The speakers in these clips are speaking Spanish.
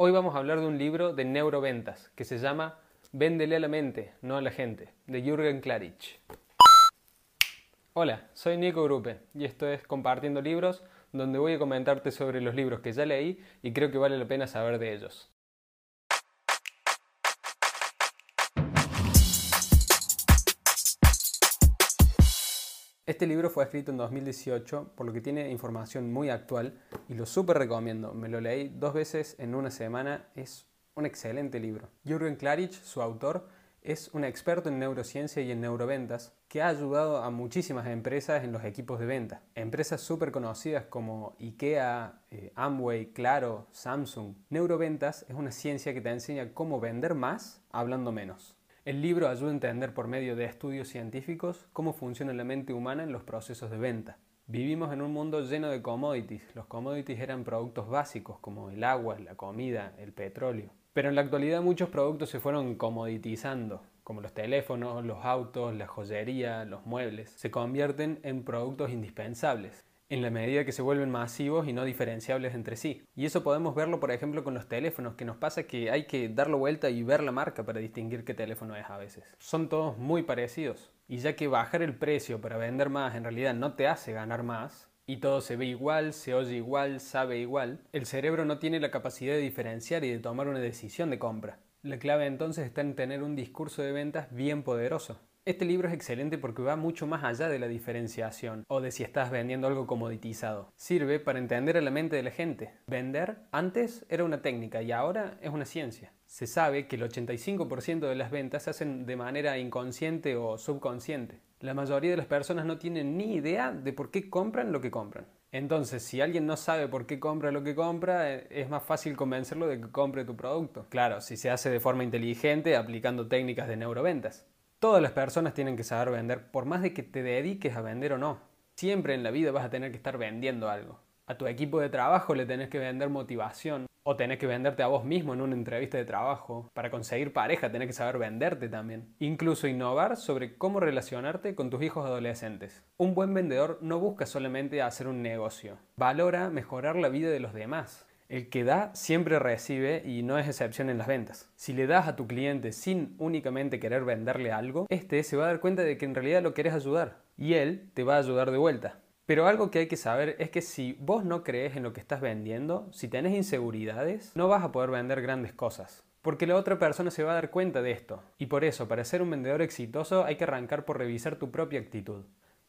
Hoy vamos a hablar de un libro de neuroventas que se llama Véndele a la mente, no a la gente, de Jürgen Klarich. Hola, soy Nico Grupe y esto es Compartiendo Libros, donde voy a comentarte sobre los libros que ya leí y creo que vale la pena saber de ellos. Este libro fue escrito en 2018, por lo que tiene información muy actual y lo súper recomiendo. Me lo leí dos veces en una semana, es un excelente libro. Jürgen Klarich, su autor, es un experto en neurociencia y en neuroventas que ha ayudado a muchísimas empresas en los equipos de venta. Empresas súper conocidas como IKEA, eh, Amway, Claro, Samsung. Neuroventas es una ciencia que te enseña cómo vender más hablando menos. El libro ayuda a entender por medio de estudios científicos cómo funciona la mente humana en los procesos de venta. Vivimos en un mundo lleno de commodities. Los commodities eran productos básicos como el agua, la comida, el petróleo. Pero en la actualidad muchos productos se fueron comoditizando, como los teléfonos, los autos, la joyería, los muebles. Se convierten en productos indispensables en la medida que se vuelven masivos y no diferenciables entre sí. Y eso podemos verlo, por ejemplo, con los teléfonos, que nos pasa que hay que darle vuelta y ver la marca para distinguir qué teléfono es a veces. Son todos muy parecidos. Y ya que bajar el precio para vender más en realidad no te hace ganar más, y todo se ve igual, se oye igual, sabe igual, el cerebro no tiene la capacidad de diferenciar y de tomar una decisión de compra. La clave entonces está en tener un discurso de ventas bien poderoso. Este libro es excelente porque va mucho más allá de la diferenciación o de si estás vendiendo algo comoditizado. Sirve para entender a la mente de la gente. Vender antes era una técnica y ahora es una ciencia. Se sabe que el 85% de las ventas se hacen de manera inconsciente o subconsciente. La mayoría de las personas no tienen ni idea de por qué compran lo que compran. Entonces, si alguien no sabe por qué compra lo que compra, eh, es más fácil convencerlo de que compre tu producto. Claro, si se hace de forma inteligente aplicando técnicas de neuroventas. Todas las personas tienen que saber vender, por más de que te dediques a vender o no. Siempre en la vida vas a tener que estar vendiendo algo. A tu equipo de trabajo le tenés que vender motivación o tenés que venderte a vos mismo en una entrevista de trabajo. Para conseguir pareja tenés que saber venderte también. Incluso innovar sobre cómo relacionarte con tus hijos adolescentes. Un buen vendedor no busca solamente hacer un negocio. Valora mejorar la vida de los demás. El que da siempre recibe y no es excepción en las ventas. Si le das a tu cliente sin únicamente querer venderle algo, este se va a dar cuenta de que en realidad lo querés ayudar y él te va a ayudar de vuelta. Pero algo que hay que saber es que si vos no crees en lo que estás vendiendo, si tenés inseguridades, no vas a poder vender grandes cosas. Porque la otra persona se va a dar cuenta de esto. Y por eso, para ser un vendedor exitoso, hay que arrancar por revisar tu propia actitud.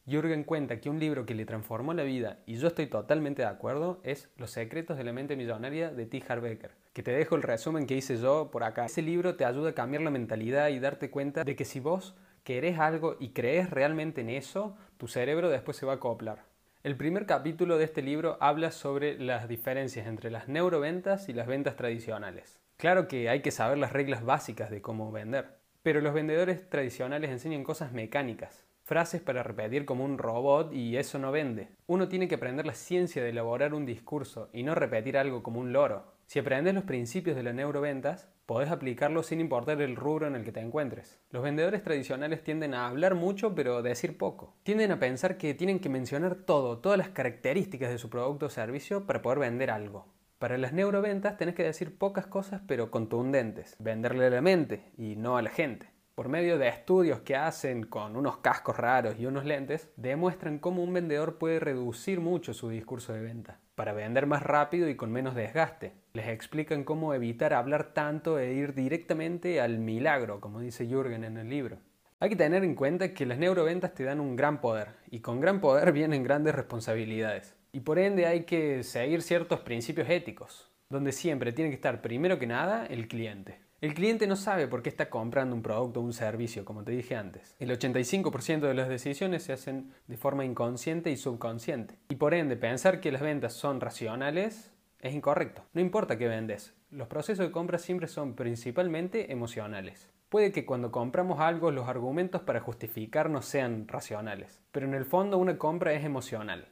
Jürgen cuenta que un libro que le transformó la vida, y yo estoy totalmente de acuerdo, es Los secretos de la mente millonaria de T. Harbecker, que te dejo el resumen que hice yo por acá. Ese libro te ayuda a cambiar la mentalidad y darte cuenta de que si vos querés algo y crees realmente en eso, tu cerebro después se va a acoplar. El primer capítulo de este libro habla sobre las diferencias entre las neuroventas y las ventas tradicionales. Claro que hay que saber las reglas básicas de cómo vender, pero los vendedores tradicionales enseñan cosas mecánicas, frases para repetir como un robot y eso no vende. Uno tiene que aprender la ciencia de elaborar un discurso y no repetir algo como un loro. Si aprendes los principios de la neuroventas, podés aplicarlo sin importar el rubro en el que te encuentres. Los vendedores tradicionales tienden a hablar mucho pero decir poco. Tienden a pensar que tienen que mencionar todo, todas las características de su producto o servicio para poder vender algo. Para las neuroventas tenés que decir pocas cosas pero contundentes, venderle a la mente y no a la gente por medio de estudios que hacen con unos cascos raros y unos lentes, demuestran cómo un vendedor puede reducir mucho su discurso de venta para vender más rápido y con menos desgaste. Les explican cómo evitar hablar tanto e ir directamente al milagro, como dice Jürgen en el libro. Hay que tener en cuenta que las neuroventas te dan un gran poder y con gran poder vienen grandes responsabilidades. Y por ende hay que seguir ciertos principios éticos, donde siempre tiene que estar primero que nada el cliente. El cliente no sabe por qué está comprando un producto o un servicio, como te dije antes. El 85% de las decisiones se hacen de forma inconsciente y subconsciente. Y por ende, pensar que las ventas son racionales es incorrecto. No importa qué vendes, los procesos de compra siempre son principalmente emocionales. Puede que cuando compramos algo los argumentos para justificarnos sean racionales, pero en el fondo una compra es emocional.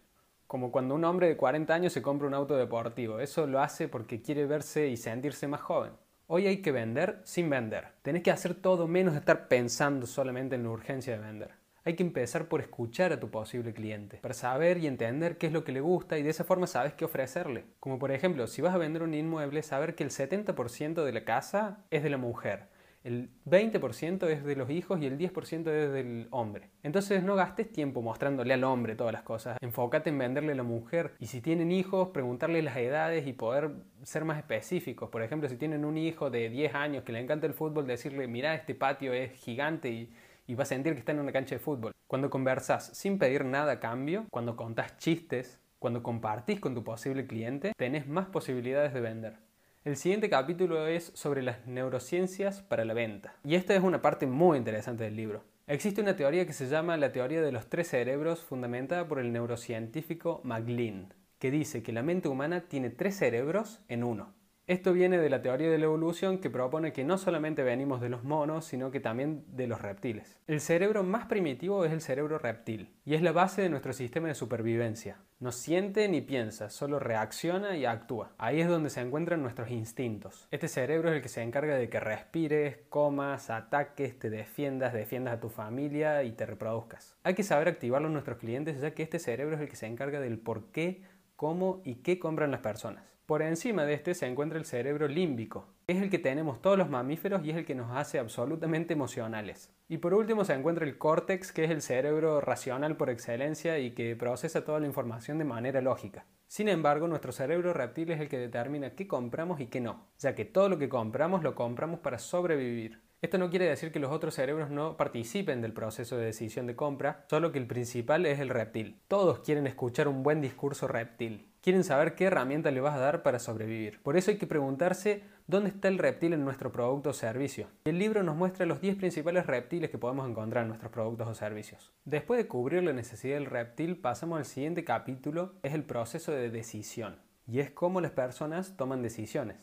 Como cuando un hombre de 40 años se compra un auto deportivo, eso lo hace porque quiere verse y sentirse más joven. Hoy hay que vender sin vender. Tenés que hacer todo menos estar pensando solamente en la urgencia de vender. Hay que empezar por escuchar a tu posible cliente, para saber y entender qué es lo que le gusta y de esa forma sabes qué ofrecerle. Como por ejemplo, si vas a vender un inmueble, saber que el 70% de la casa es de la mujer el 20% es de los hijos y el 10% es del hombre. Entonces no gastes tiempo mostrándole al hombre todas las cosas. Enfócate en venderle a la mujer. Y si tienen hijos, preguntarle las edades y poder ser más específicos. Por ejemplo, si tienen un hijo de 10 años que le encanta el fútbol, decirle, mira, este patio es gigante y, y va a sentir que está en una cancha de fútbol. Cuando conversas sin pedir nada a cambio, cuando contás chistes, cuando compartís con tu posible cliente, tenés más posibilidades de vender. El siguiente capítulo es sobre las neurociencias para la venta. Y esta es una parte muy interesante del libro. Existe una teoría que se llama la teoría de los tres cerebros fundamentada por el neurocientífico McLean, que dice que la mente humana tiene tres cerebros en uno. Esto viene de la teoría de la evolución que propone que no solamente venimos de los monos, sino que también de los reptiles. El cerebro más primitivo es el cerebro reptil y es la base de nuestro sistema de supervivencia. No siente ni piensa, solo reacciona y actúa. Ahí es donde se encuentran nuestros instintos. Este cerebro es el que se encarga de que respires, comas, ataques, te defiendas, defiendas a tu familia y te reproduzcas. Hay que saber activarlo en nuestros clientes ya que este cerebro es el que se encarga del por qué, cómo y qué compran las personas. Por encima de este se encuentra el cerebro límbico. Es el que tenemos todos los mamíferos y es el que nos hace absolutamente emocionales. Y por último se encuentra el córtex, que es el cerebro racional por excelencia y que procesa toda la información de manera lógica. Sin embargo, nuestro cerebro reptil es el que determina qué compramos y qué no, ya que todo lo que compramos lo compramos para sobrevivir. Esto no quiere decir que los otros cerebros no participen del proceso de decisión de compra, solo que el principal es el reptil. Todos quieren escuchar un buen discurso reptil quieren saber qué herramienta le vas a dar para sobrevivir. Por eso hay que preguntarse dónde está el reptil en nuestro producto o servicio. El libro nos muestra los 10 principales reptiles que podemos encontrar en nuestros productos o servicios. Después de cubrir la necesidad del reptil, pasamos al siguiente capítulo, es el proceso de decisión. Y es cómo las personas toman decisiones.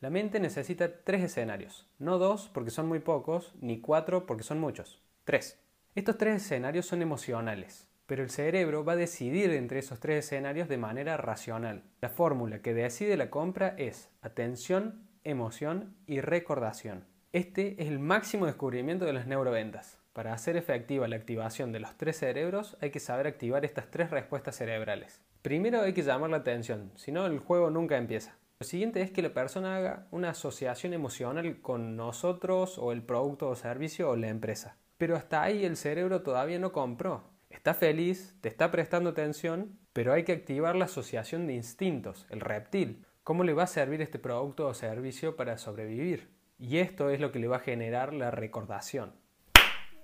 La mente necesita tres escenarios, no dos porque son muy pocos, ni cuatro porque son muchos, tres. Estos tres escenarios son emocionales pero el cerebro va a decidir entre esos tres escenarios de manera racional. La fórmula que decide la compra es atención, emoción y recordación. Este es el máximo descubrimiento de las neuroventas. Para hacer efectiva la activación de los tres cerebros hay que saber activar estas tres respuestas cerebrales. Primero hay que llamar la atención, si no el juego nunca empieza. Lo siguiente es que la persona haga una asociación emocional con nosotros o el producto o servicio o la empresa. Pero hasta ahí el cerebro todavía no compró está feliz, te está prestando atención, pero hay que activar la asociación de instintos, el reptil. ¿Cómo le va a servir este producto o servicio para sobrevivir? Y esto es lo que le va a generar la recordación.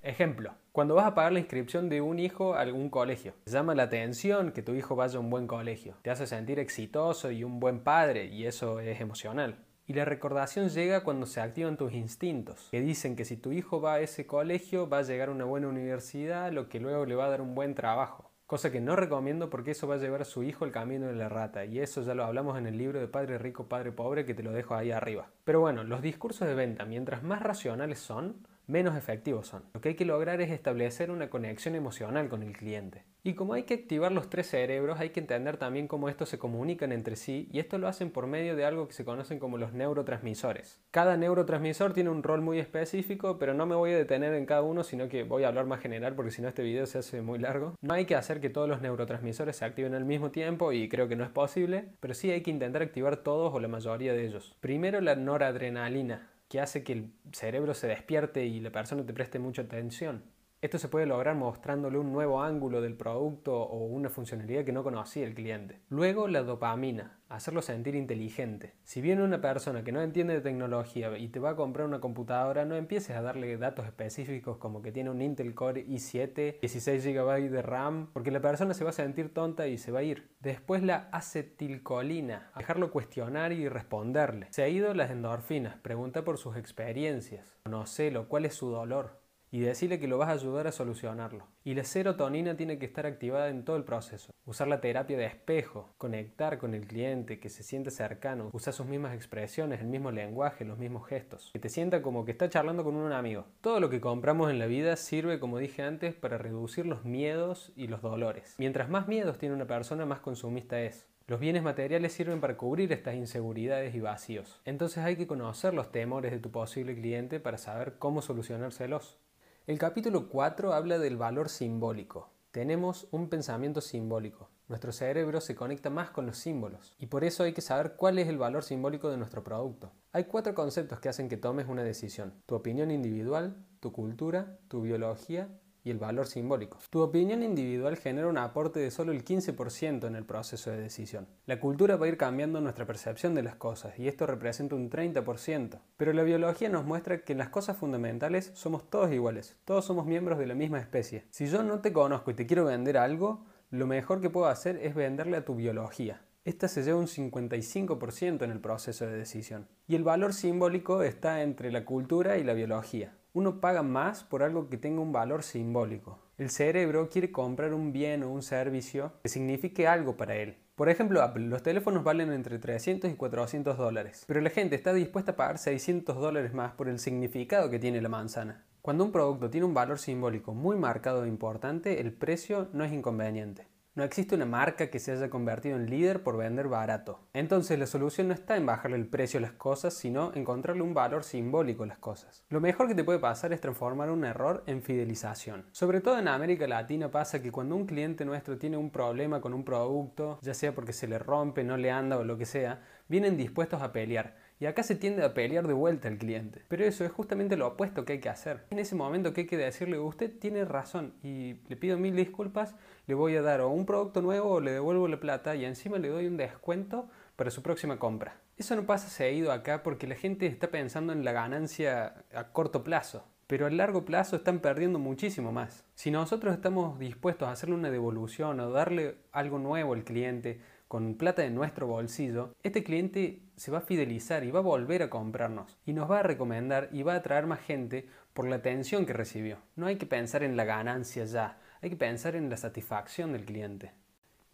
Ejemplo, cuando vas a pagar la inscripción de un hijo a algún colegio, llama la atención que tu hijo vaya a un buen colegio, te hace sentir exitoso y un buen padre y eso es emocional. Y la recordación llega cuando se activan tus instintos, que dicen que si tu hijo va a ese colegio va a llegar a una buena universidad, lo que luego le va a dar un buen trabajo. Cosa que no recomiendo porque eso va a llevar a su hijo el camino de la rata, y eso ya lo hablamos en el libro de Padre Rico, Padre Pobre, que te lo dejo ahí arriba. Pero bueno, los discursos de venta, mientras más racionales son, menos efectivos son. Lo que hay que lograr es establecer una conexión emocional con el cliente. Y como hay que activar los tres cerebros, hay que entender también cómo estos se comunican entre sí y esto lo hacen por medio de algo que se conocen como los neurotransmisores. Cada neurotransmisor tiene un rol muy específico, pero no me voy a detener en cada uno, sino que voy a hablar más general porque si no este video se hace muy largo. No hay que hacer que todos los neurotransmisores se activen al mismo tiempo y creo que no es posible, pero sí hay que intentar activar todos o la mayoría de ellos. Primero la noradrenalina, que hace que el cerebro se despierte y la persona te preste mucha atención. Esto se puede lograr mostrándole un nuevo ángulo del producto o una funcionalidad que no conocía el cliente. Luego la dopamina, hacerlo sentir inteligente. Si viene una persona que no entiende de tecnología y te va a comprar una computadora, no empieces a darle datos específicos como que tiene un Intel Core i7, 16 GB de RAM, porque la persona se va a sentir tonta y se va a ir. Después la acetilcolina, dejarlo cuestionar y responderle. Se ha ido las endorfinas, pregunta por sus experiencias, conocelo, cuál es su dolor y decirle que lo vas a ayudar a solucionarlo. Y la serotonina tiene que estar activada en todo el proceso. Usar la terapia de espejo, conectar con el cliente, que se siente cercano, usar sus mismas expresiones, el mismo lenguaje, los mismos gestos, que te sienta como que está charlando con un amigo. Todo lo que compramos en la vida sirve, como dije antes, para reducir los miedos y los dolores. Mientras más miedos tiene una persona, más consumista es. Los bienes materiales sirven para cubrir estas inseguridades y vacíos. Entonces hay que conocer los temores de tu posible cliente para saber cómo solucionárselos. El capítulo 4 habla del valor simbólico. Tenemos un pensamiento simbólico. Nuestro cerebro se conecta más con los símbolos y por eso hay que saber cuál es el valor simbólico de nuestro producto. Hay cuatro conceptos que hacen que tomes una decisión. Tu opinión individual, tu cultura, tu biología y el valor simbólico. Tu opinión individual genera un aporte de solo el 15% en el proceso de decisión. La cultura va a ir cambiando nuestra percepción de las cosas y esto representa un 30%. Pero la biología nos muestra que en las cosas fundamentales somos todos iguales, todos somos miembros de la misma especie. Si yo no te conozco y te quiero vender algo, lo mejor que puedo hacer es venderle a tu biología. Esta se lleva un 55% en el proceso de decisión. Y el valor simbólico está entre la cultura y la biología. Uno paga más por algo que tenga un valor simbólico. El cerebro quiere comprar un bien o un servicio que signifique algo para él. Por ejemplo, Apple, los teléfonos valen entre 300 y 400 dólares, pero la gente está dispuesta a pagar 600 dólares más por el significado que tiene la manzana. Cuando un producto tiene un valor simbólico muy marcado e importante, el precio no es inconveniente. No existe una marca que se haya convertido en líder por vender barato. Entonces la solución no está en bajarle el precio a las cosas, sino encontrarle un valor simbólico a las cosas. Lo mejor que te puede pasar es transformar un error en fidelización. Sobre todo en América Latina pasa que cuando un cliente nuestro tiene un problema con un producto, ya sea porque se le rompe, no le anda o lo que sea, vienen dispuestos a pelear y acá se tiende a pelear de vuelta al cliente. Pero eso es justamente lo opuesto que hay que hacer. En ese momento que hay que decirle, usted tiene razón y le pido mil disculpas, le voy a dar o un producto nuevo o le devuelvo la plata y encima le doy un descuento para su próxima compra. Eso no pasa seguido acá porque la gente está pensando en la ganancia a corto plazo pero a largo plazo están perdiendo muchísimo más. Si nosotros estamos dispuestos a hacerle una devolución o darle algo nuevo al cliente, con plata de nuestro bolsillo, este cliente se va a fidelizar y va a volver a comprarnos y nos va a recomendar y va a atraer más gente por la atención que recibió. No hay que pensar en la ganancia ya, hay que pensar en la satisfacción del cliente.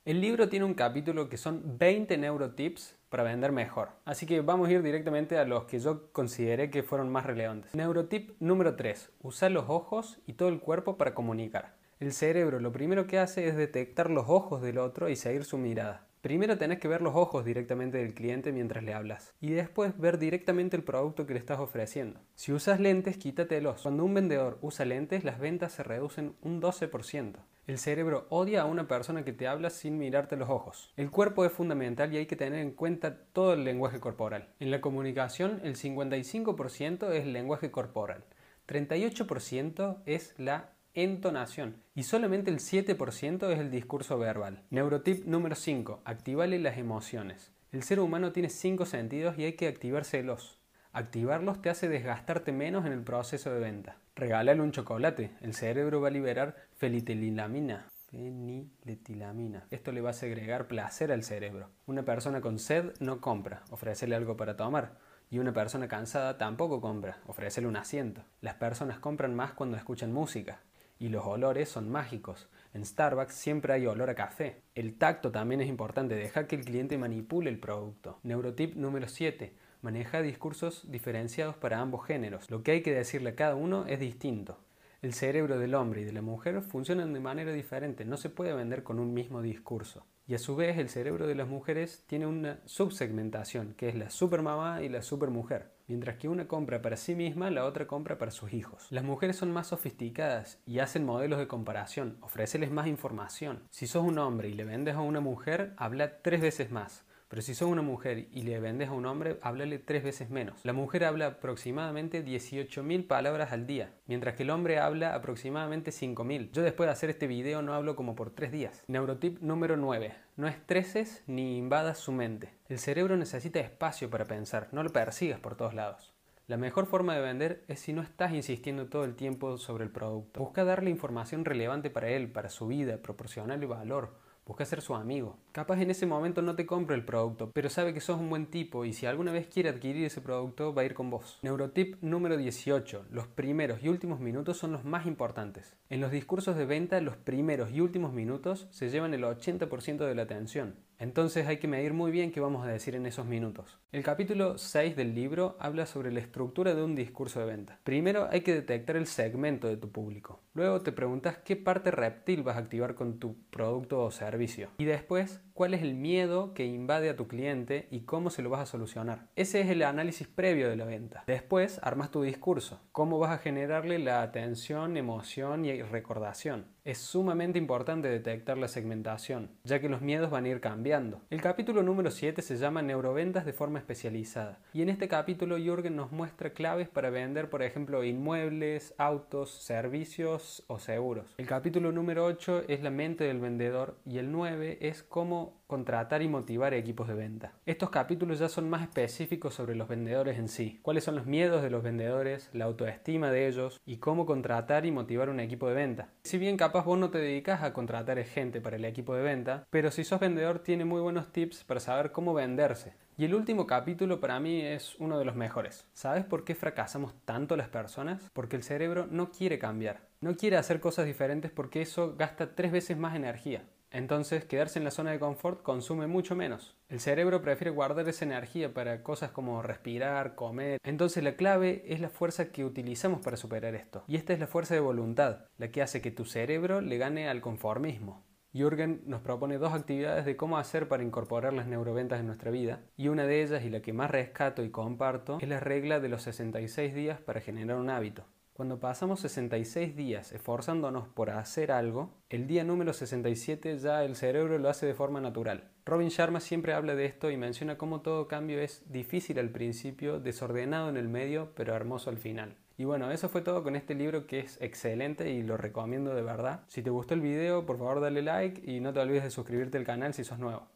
El libro tiene un capítulo que son 20 neurotips para vender mejor. Así que vamos a ir directamente a los que yo consideré que fueron más relevantes. Neurotip número 3. Usar los ojos y todo el cuerpo para comunicar. El cerebro lo primero que hace es detectar los ojos del otro y seguir su mirada. Primero tenés que ver los ojos directamente del cliente mientras le hablas y después ver directamente el producto que le estás ofreciendo. Si usas lentes, quítatelos. Cuando un vendedor usa lentes, las ventas se reducen un 12%. El cerebro odia a una persona que te habla sin mirarte los ojos. El cuerpo es fundamental y hay que tener en cuenta todo el lenguaje corporal. En la comunicación, el 55% es el lenguaje corporal, 38% es la entonación y solamente el 7% es el discurso verbal. Neurotip número 5. Activale las emociones. El ser humano tiene 5 sentidos y hay que activárselos. Activarlos te hace desgastarte menos en el proceso de venta. Regálale un chocolate. El cerebro va a liberar felitilamina. Feniletilamina. Esto le va a segregar placer al cerebro. Una persona con sed no compra. Ofrécele algo para tomar. Y una persona cansada tampoco compra. Ofrécele un asiento. Las personas compran más cuando escuchan música y los olores son mágicos. En Starbucks siempre hay olor a café. El tacto también es importante, deja que el cliente manipule el producto. Neurotip número 7. Maneja discursos diferenciados para ambos géneros. Lo que hay que decirle a cada uno es distinto. El cerebro del hombre y de la mujer funcionan de manera diferente, no se puede vender con un mismo discurso. Y a su vez el cerebro de las mujeres tiene una subsegmentación, que es la supermamá y la supermujer. Mientras que una compra para sí misma, la otra compra para sus hijos. Las mujeres son más sofisticadas y hacen modelos de comparación, ofréceles más información. Si sos un hombre y le vendes a una mujer, habla tres veces más. Pero si sos una mujer y le vendes a un hombre, háblale tres veces menos. La mujer habla aproximadamente 18.000 palabras al día, mientras que el hombre habla aproximadamente 5.000. Yo después de hacer este video no hablo como por tres días. Neurotip número 9. No estreses ni invadas su mente. El cerebro necesita espacio para pensar, no lo persigas por todos lados. La mejor forma de vender es si no estás insistiendo todo el tiempo sobre el producto. Busca darle información relevante para él, para su vida, proporcionarle valor Busca ser su amigo. Capaz en ese momento no te compra el producto, pero sabe que sos un buen tipo y si alguna vez quiere adquirir ese producto va a ir con vos. Neurotip número 18. Los primeros y últimos minutos son los más importantes. En los discursos de venta los primeros y últimos minutos se llevan el 80% de la atención. Entonces hay que medir muy bien qué vamos a decir en esos minutos. El capítulo 6 del libro habla sobre la estructura de un discurso de venta. Primero hay que detectar el segmento de tu público. Luego te preguntas qué parte reptil vas a activar con tu producto o servicio. Y después, cuál es el miedo que invade a tu cliente y cómo se lo vas a solucionar. Ese es el análisis previo de la venta. Después, armas tu discurso. Cómo vas a generarle la atención, emoción y recordación. Es sumamente importante detectar la segmentación, ya que los miedos van a ir cambiando. El capítulo número 7 se llama Neuroventas de forma especializada. Y en este capítulo Jürgen nos muestra claves para vender, por ejemplo, inmuebles, autos, servicios o seguros. El capítulo número 8 es la mente del vendedor y el 9 es cómo contratar y motivar equipos de venta. Estos capítulos ya son más específicos sobre los vendedores en sí, cuáles son los miedos de los vendedores, la autoestima de ellos y cómo contratar y motivar un equipo de venta. Si bien capaz vos no te dedicas a contratar gente para el equipo de venta, pero si sos vendedor tiene muy buenos tips para saber cómo venderse. Y el último capítulo para mí es uno de los mejores. ¿Sabes por qué fracasamos tanto las personas? Porque el cerebro no quiere cambiar. No quiere hacer cosas diferentes porque eso gasta tres veces más energía. Entonces, quedarse en la zona de confort consume mucho menos. El cerebro prefiere guardar esa energía para cosas como respirar, comer. Entonces, la clave es la fuerza que utilizamos para superar esto. Y esta es la fuerza de voluntad, la que hace que tu cerebro le gane al conformismo. Jürgen nos propone dos actividades de cómo hacer para incorporar las neuroventas en nuestra vida, y una de ellas, y la que más rescato y comparto, es la regla de los 66 días para generar un hábito. Cuando pasamos 66 días esforzándonos por hacer algo, el día número 67 ya el cerebro lo hace de forma natural. Robin Sharma siempre habla de esto y menciona cómo todo cambio es difícil al principio, desordenado en el medio, pero hermoso al final. Y bueno, eso fue todo con este libro que es excelente y lo recomiendo de verdad. Si te gustó el video, por favor dale like y no te olvides de suscribirte al canal si sos nuevo.